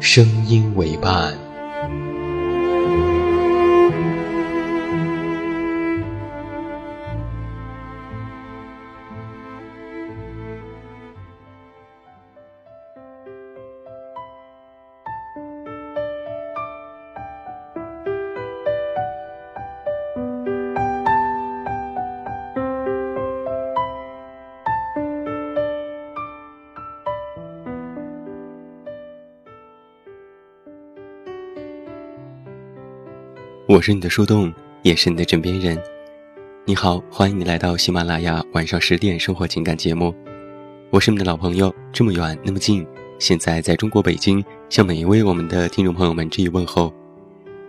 声音为伴。我是你的树洞，也是你的枕边人。你好，欢迎你来到喜马拉雅晚上十点生活情感节目。我是你的老朋友，这么远那么近，现在在中国北京，向每一位我们的听众朋友们致以问候。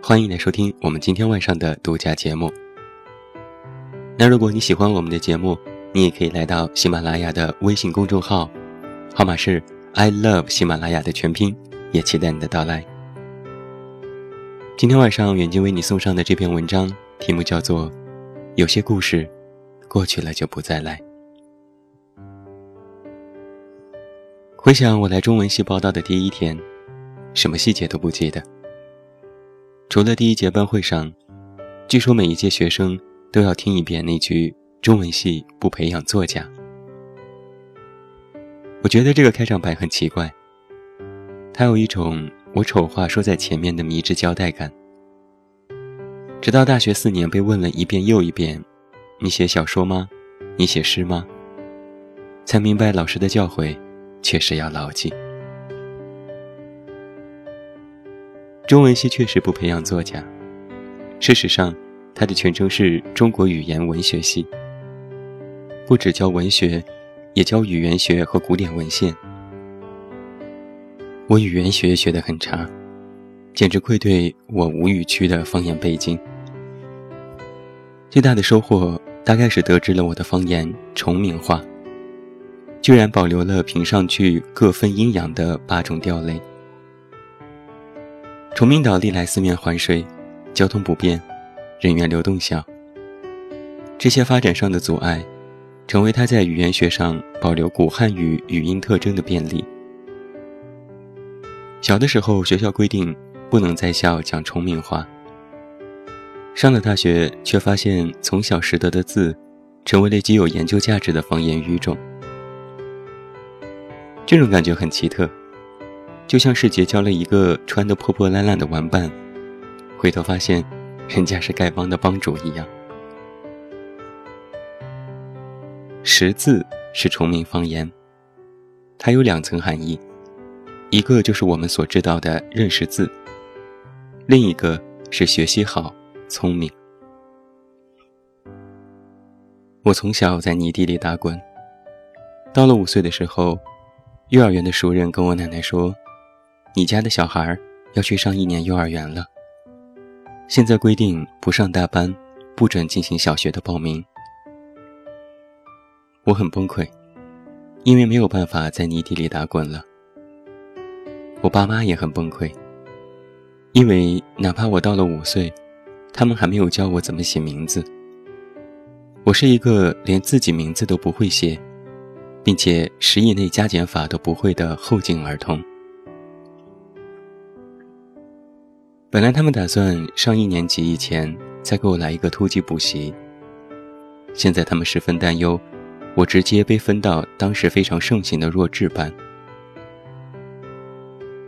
欢迎来收听我们今天晚上的独家节目。那如果你喜欢我们的节目，你也可以来到喜马拉雅的微信公众号，号码是 I love 喜马拉雅的全拼，也期待你的到来。今天晚上远近为你送上的这篇文章，题目叫做《有些故事，过去了就不再来》。回想我来中文系报道的第一天，什么细节都不记得，除了第一节班会上，据说每一届学生都要听一遍那句“中文系不培养作家”。我觉得这个开场白很奇怪，它有一种。我丑话说在前面的迷之交代感，直到大学四年被问了一遍又一遍：“你写小说吗？你写诗吗？”才明白老师的教诲确实要牢记。中文系确实不培养作家，事实上，它的全称是中国语言文学系，不只教文学，也教语言学和古典文献。我语言学学得很差，简直愧对我吴语区的方言背景。最大的收获大概是得知了我的方言崇明话，居然保留了评上去各分阴阳的八种调类。崇明岛历来四面环水，交通不便，人员流动小。这些发展上的阻碍，成为他在语言学上保留古汉语语音特征的便利。小的时候，学校规定不能在校讲崇明话。上了大学，却发现从小识得的字，成为了极有研究价值的方言语种。这种感觉很奇特，就像是结交了一个穿得破破烂烂的玩伴，回头发现，人家是丐帮的帮主一样。识字是崇明方言，它有两层含义。一个就是我们所知道的认识字，另一个是学习好、聪明。我从小在泥地里打滚，到了五岁的时候，幼儿园的熟人跟我奶奶说：“你家的小孩要去上一年幼儿园了，现在规定不上大班，不准进行小学的报名。”我很崩溃，因为没有办法在泥地里打滚了。我爸妈也很崩溃，因为哪怕我到了五岁，他们还没有教我怎么写名字。我是一个连自己名字都不会写，并且十以内加减法都不会的后进儿童。本来他们打算上一年级以前再给我来一个突击补习，现在他们十分担忧，我直接被分到当时非常盛行的弱智班。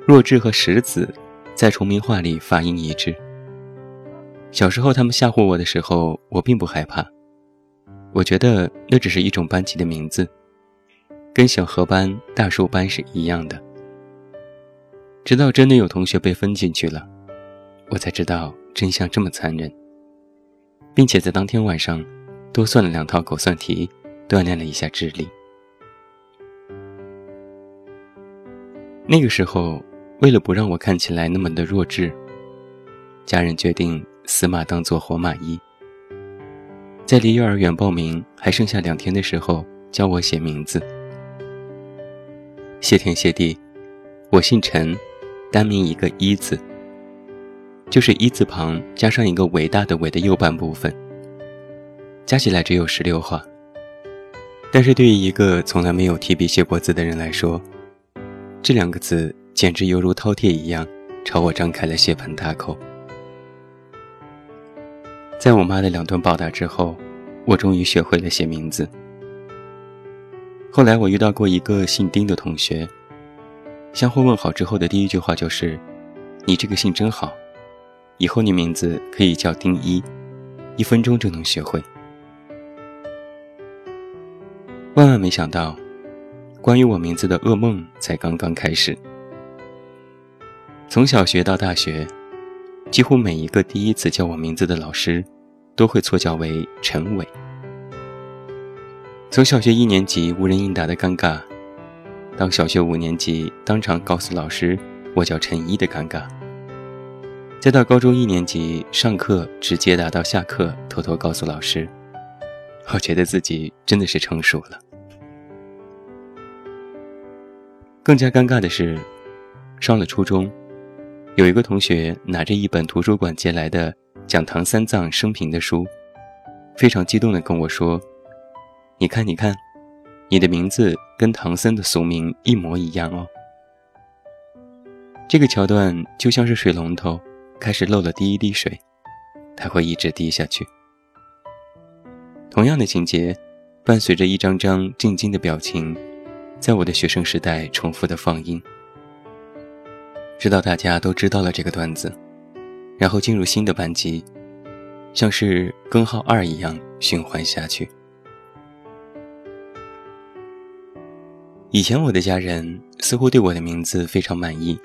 弱智和石子在重名话里发音一致。小时候他们吓唬我的时候，我并不害怕，我觉得那只是一种班级的名字，跟小河班、大树班是一样的。直到真的有同学被分进去了，我才知道真相这么残忍，并且在当天晚上多算了两套口算题，锻炼了一下智力。那个时候，为了不让我看起来那么的弱智，家人决定死马当做活马医，在离幼儿园报名还剩下两天的时候，教我写名字。谢天谢地，我姓陈，单名一个一字，就是一字旁加上一个伟大的伟的右半部分，加起来只有十六画。但是对于一个从来没有提笔写过字的人来说，这两个字简直犹如饕餮一样，朝我张开了血盆大口。在我妈的两顿暴打之后，我终于学会了写名字。后来我遇到过一个姓丁的同学，相互问好之后的第一句话就是：“你这个姓真好，以后你名字可以叫丁一，一分钟就能学会。”万万没想到。关于我名字的噩梦才刚刚开始。从小学到大学，几乎每一个第一次叫我名字的老师，都会错叫为陈伟。从小学一年级无人应答的尴尬，到小学五年级当场告诉老师我叫陈一的尴尬，再到高中一年级上课直接答到下课偷偷告诉老师，我觉得自己真的是成熟了。更加尴尬的是，上了初中，有一个同学拿着一本图书馆借来的讲唐三藏生平的书，非常激动地跟我说：“你看，你看，你的名字跟唐僧的俗名一模一样哦。”这个桥段就像是水龙头开始漏了第一滴水，它会一直滴下去。同样的情节，伴随着一张张震惊的表情。在我的学生时代，重复的放映，直到大家都知道了这个段子，然后进入新的班级，像是根号二一样循环下去。以前我的家人似乎对我的名字非常满意，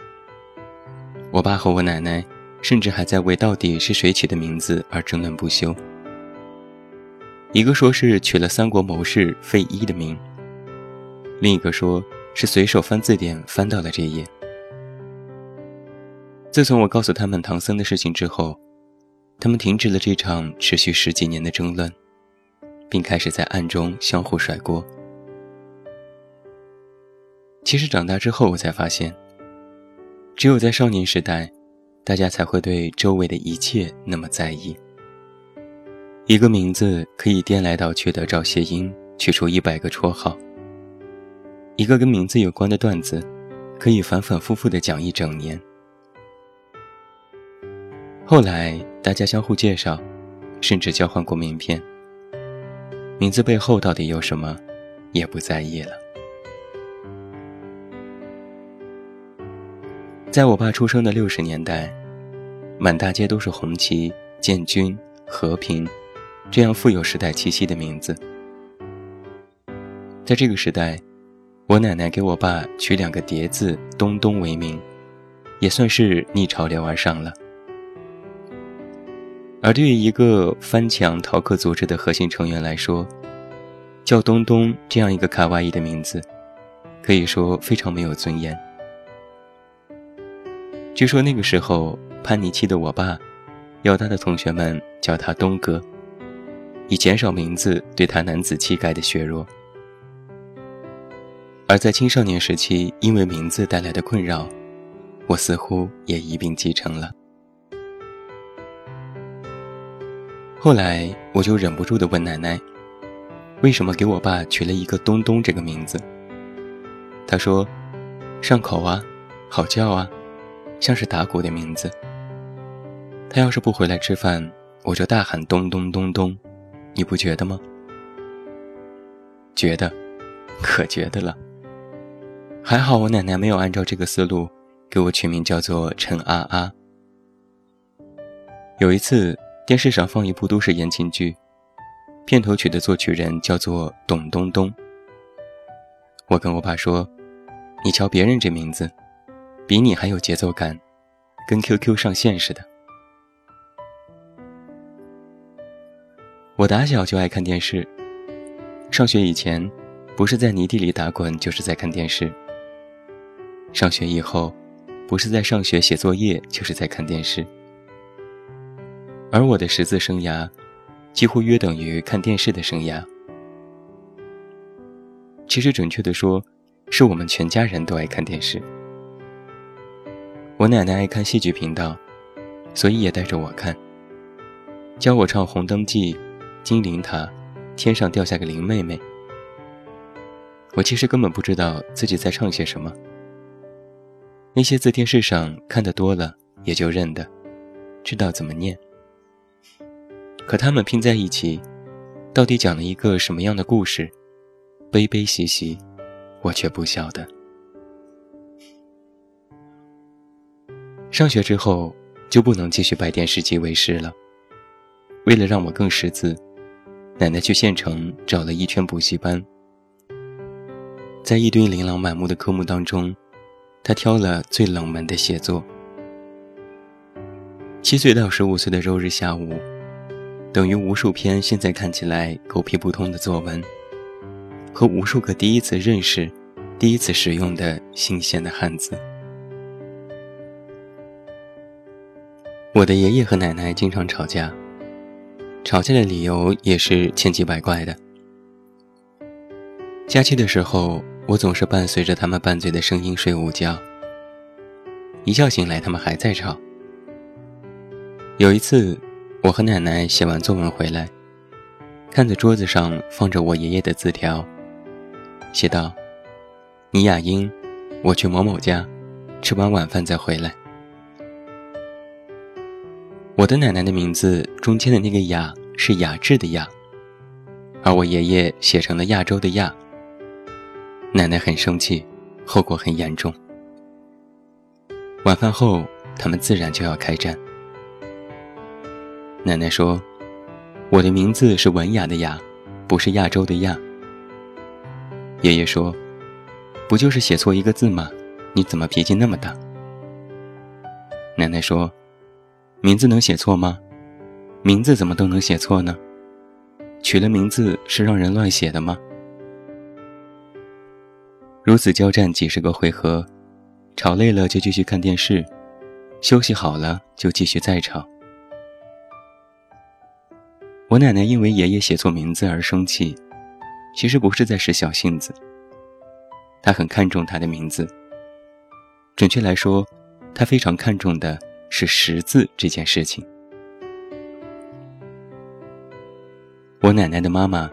我爸和我奶奶甚至还在为到底是谁起的名字而争论不休。一个说是取了三国谋士费祎的名。另一个说是随手翻字典翻到了这页。自从我告诉他们唐僧的事情之后，他们停止了这场持续十几年的争论，并开始在暗中相互甩锅。其实长大之后，我才发现，只有在少年时代，大家才会对周围的一切那么在意。一个名字可以颠来倒去的找谐音，取出一百个绰号。一个跟名字有关的段子，可以反反复复的讲一整年。后来大家相互介绍，甚至交换过名片。名字背后到底有什么，也不在意了。在我爸出生的六十年代，满大街都是红旗、建军、和平，这样富有时代气息的名字。在这个时代。我奶奶给我爸取两个叠字“东东”为名，也算是逆潮流而上了。而对于一个翻墙逃课组织的核心成员来说，叫东东这样一个卡哇伊的名字，可以说非常没有尊严。据说那个时候叛逆期的我爸，要他的同学们叫他东哥，以减少名字对他男子气概的削弱。而在青少年时期，因为名字带来的困扰，我似乎也一并继承了。后来，我就忍不住地问奶奶：“为什么给我爸取了一个东东这个名字？”她说：“上口啊，好叫啊，像是打鼓的名字。他要是不回来吃饭，我就大喊咚咚咚咚，你不觉得吗？”觉得，可觉得了。还好我奶奶没有按照这个思路，给我取名叫做陈阿阿。有一次，电视上放一部都市言情剧，片头曲的作曲人叫做董东东。我跟我爸说：“你瞧别人这名字，比你还有节奏感，跟 QQ 上线似的。”我打小就爱看电视，上学以前，不是在泥地里打滚，就是在看电视。上学以后，不是在上学写作业，就是在看电视。而我的识字生涯，几乎约等于看电视的生涯。其实准确的说，是我们全家人都爱看电视。我奶奶爱看戏剧频道，所以也带着我看，教我唱《红灯记》。金陵塔，天上掉下个林妹妹。我其实根本不知道自己在唱些什么。那些字电视上看得多了，也就认得，知道怎么念。可他们拼在一起，到底讲了一个什么样的故事？悲悲喜喜，我却不晓得。上学之后就不能继续拜电视机为师了。为了让我更识字。奶奶去县城找了一圈补习班，在一堆琳琅满目的科目当中，她挑了最冷门的写作。七岁到十五岁的周日下午，等于无数篇现在看起来狗屁不通的作文，和无数个第一次认识、第一次使用的新鲜的汉字。我的爷爷和奶奶经常吵架。吵架的理由也是千奇百怪的。假期的时候，我总是伴随着他们拌嘴的声音睡午觉。一觉醒来，他们还在吵。有一次，我和奶奶写完作文回来，看着桌子上放着我爷爷的字条，写道：“倪雅英，我去某某家，吃完晚饭再回来。”我的奶奶的名字中间的那个“雅”是雅致的“雅”，而我爷爷写成了亚洲的“亚”。奶奶很生气，后果很严重。晚饭后，他们自然就要开战。奶奶说：“我的名字是文雅的‘雅’，不是亚洲的‘亚’。”爷爷说：“不就是写错一个字吗？你怎么脾气那么大？”奶奶说。名字能写错吗？名字怎么都能写错呢？取了名字是让人乱写的吗？如此交战几十个回合，吵累了就继续看电视，休息好了就继续再吵。我奶奶因为爷爷写错名字而生气，其实不是在使小性子。她很看重他的名字，准确来说，她非常看重的。是识字这件事情。我奶奶的妈妈，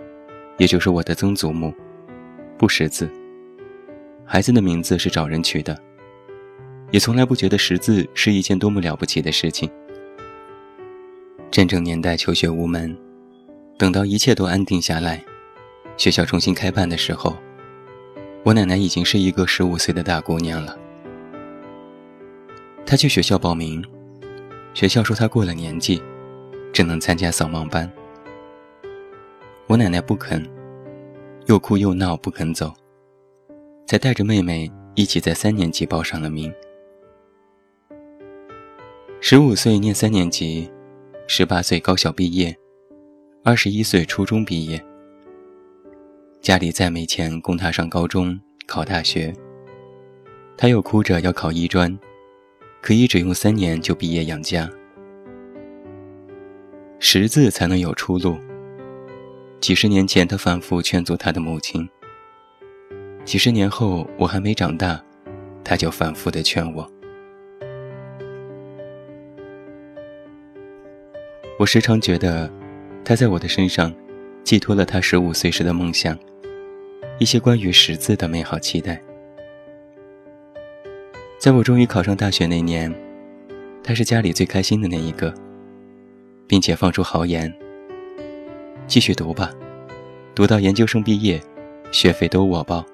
也就是我的曾祖母，不识字。孩子的名字是找人取的，也从来不觉得识字是一件多么了不起的事情。战争年代求学无门，等到一切都安定下来，学校重新开办的时候，我奶奶已经是一个十五岁的大姑娘了。她去学校报名，学校说她过了年纪，只能参加扫盲班。我奶奶不肯，又哭又闹不肯走，才带着妹妹一起在三年级报上了名。十五岁念三年级，十八岁高校毕业，二十一岁初中毕业。家里再没钱供他上高中、考大学，他又哭着要考医专。可以只用三年就毕业养家，识字才能有出路。几十年前，他反复劝阻他的母亲；几十年后，我还没长大，他就反复的劝我。我时常觉得，他在我的身上寄托了他十五岁时的梦想，一些关于识字的美好期待。在我终于考上大学那年，他是家里最开心的那一个，并且放出豪言：“继续读吧，读到研究生毕业，学费都我包。”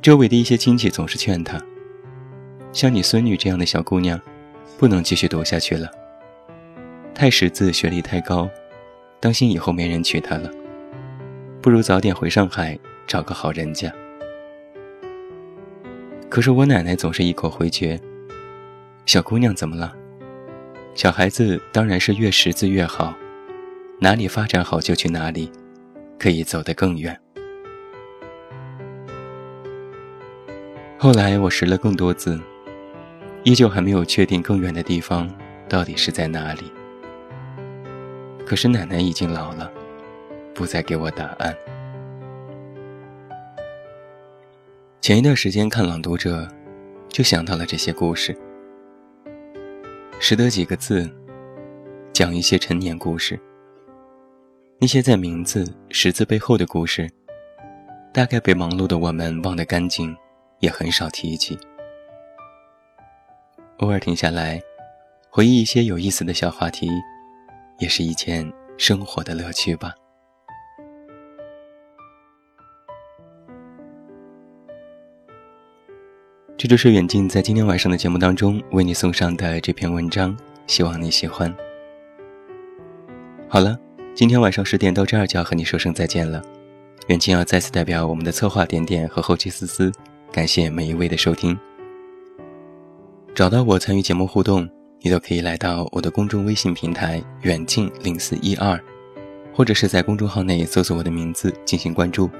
周围的一些亲戚总是劝他：“像你孙女这样的小姑娘，不能继续读下去了。太识字，学历太高，当心以后没人娶她了。不如早点回上海找个好人家。”可是我奶奶总是一口回绝：“小姑娘怎么了？小孩子当然是越识字越好，哪里发展好就去哪里，可以走得更远。”后来我识了更多字，依旧还没有确定更远的地方到底是在哪里。可是奶奶已经老了，不再给我答案。前一段时间看《朗读者》，就想到了这些故事，识得几个字，讲一些陈年故事。那些在名字、识字背后的故事，大概被忙碌的我们忘得干净。也很少提起，偶尔停下来，回忆一些有意思的小话题，也是一件生活的乐趣吧。这就是远近在今天晚上的节目当中为你送上的这篇文章，希望你喜欢。好了，今天晚上十点到这儿就要和你说声再见了。远近要再次代表我们的策划点点和后期思思。感谢每一位的收听。找到我参与节目互动，你都可以来到我的公众微信平台“远近零四一二”，或者是在公众号内搜索我的名字进行关注。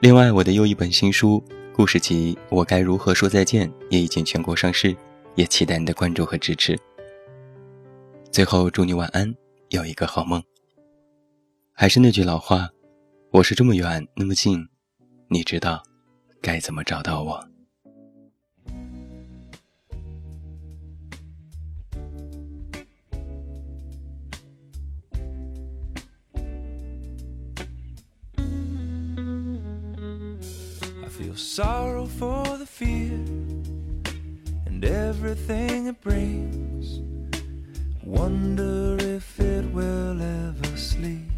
另外，我的又一本新书故事集《我该如何说再见》也已经全国上市，也期待你的关注和支持。最后，祝你晚安，有一个好梦。还是那句老话，我是这么远那么近，你知道。该怎么找到我 feel sorrow for the fear and everything it brings. Wonder if it will ever sleep.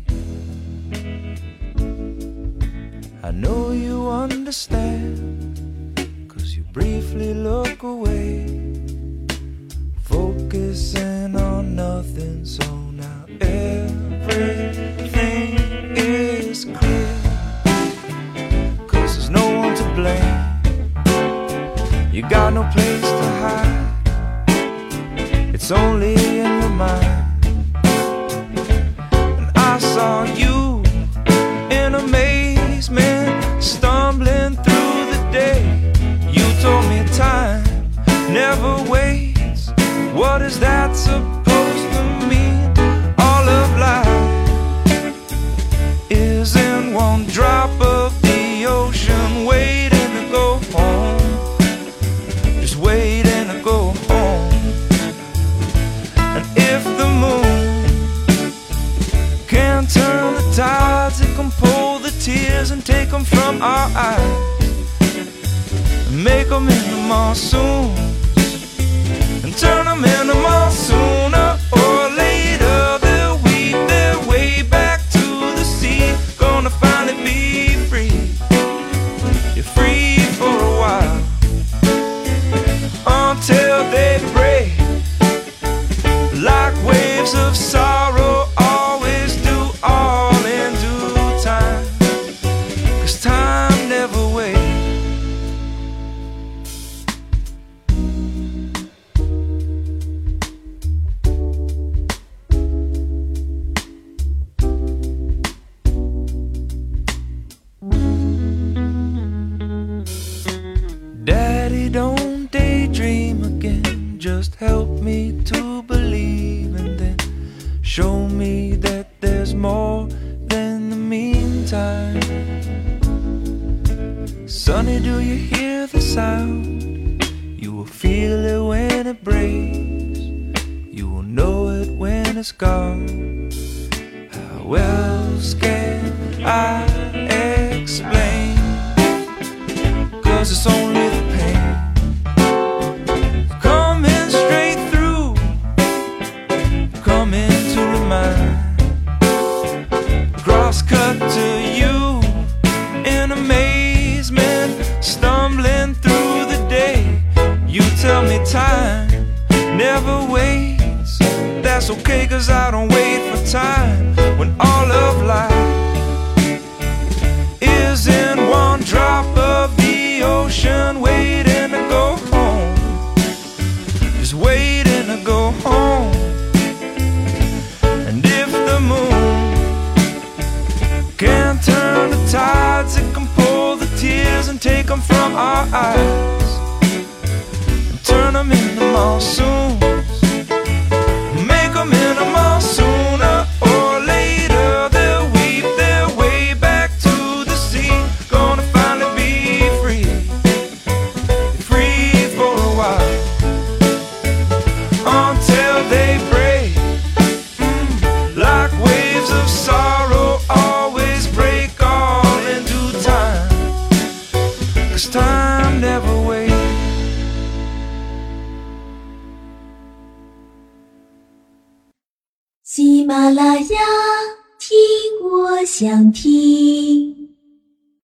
I know you understand, cause you briefly look away, focusing on nothing. So You got no place to hide, it's only in your mind. alright. Make them in the morning. Okay, cause I don't wait for time when all of life is in one drop of the ocean, waiting to go home. Just waiting to go home. And if the moon can turn the tides, it can pull the tears and take them from our eyes and turn them into monsoons.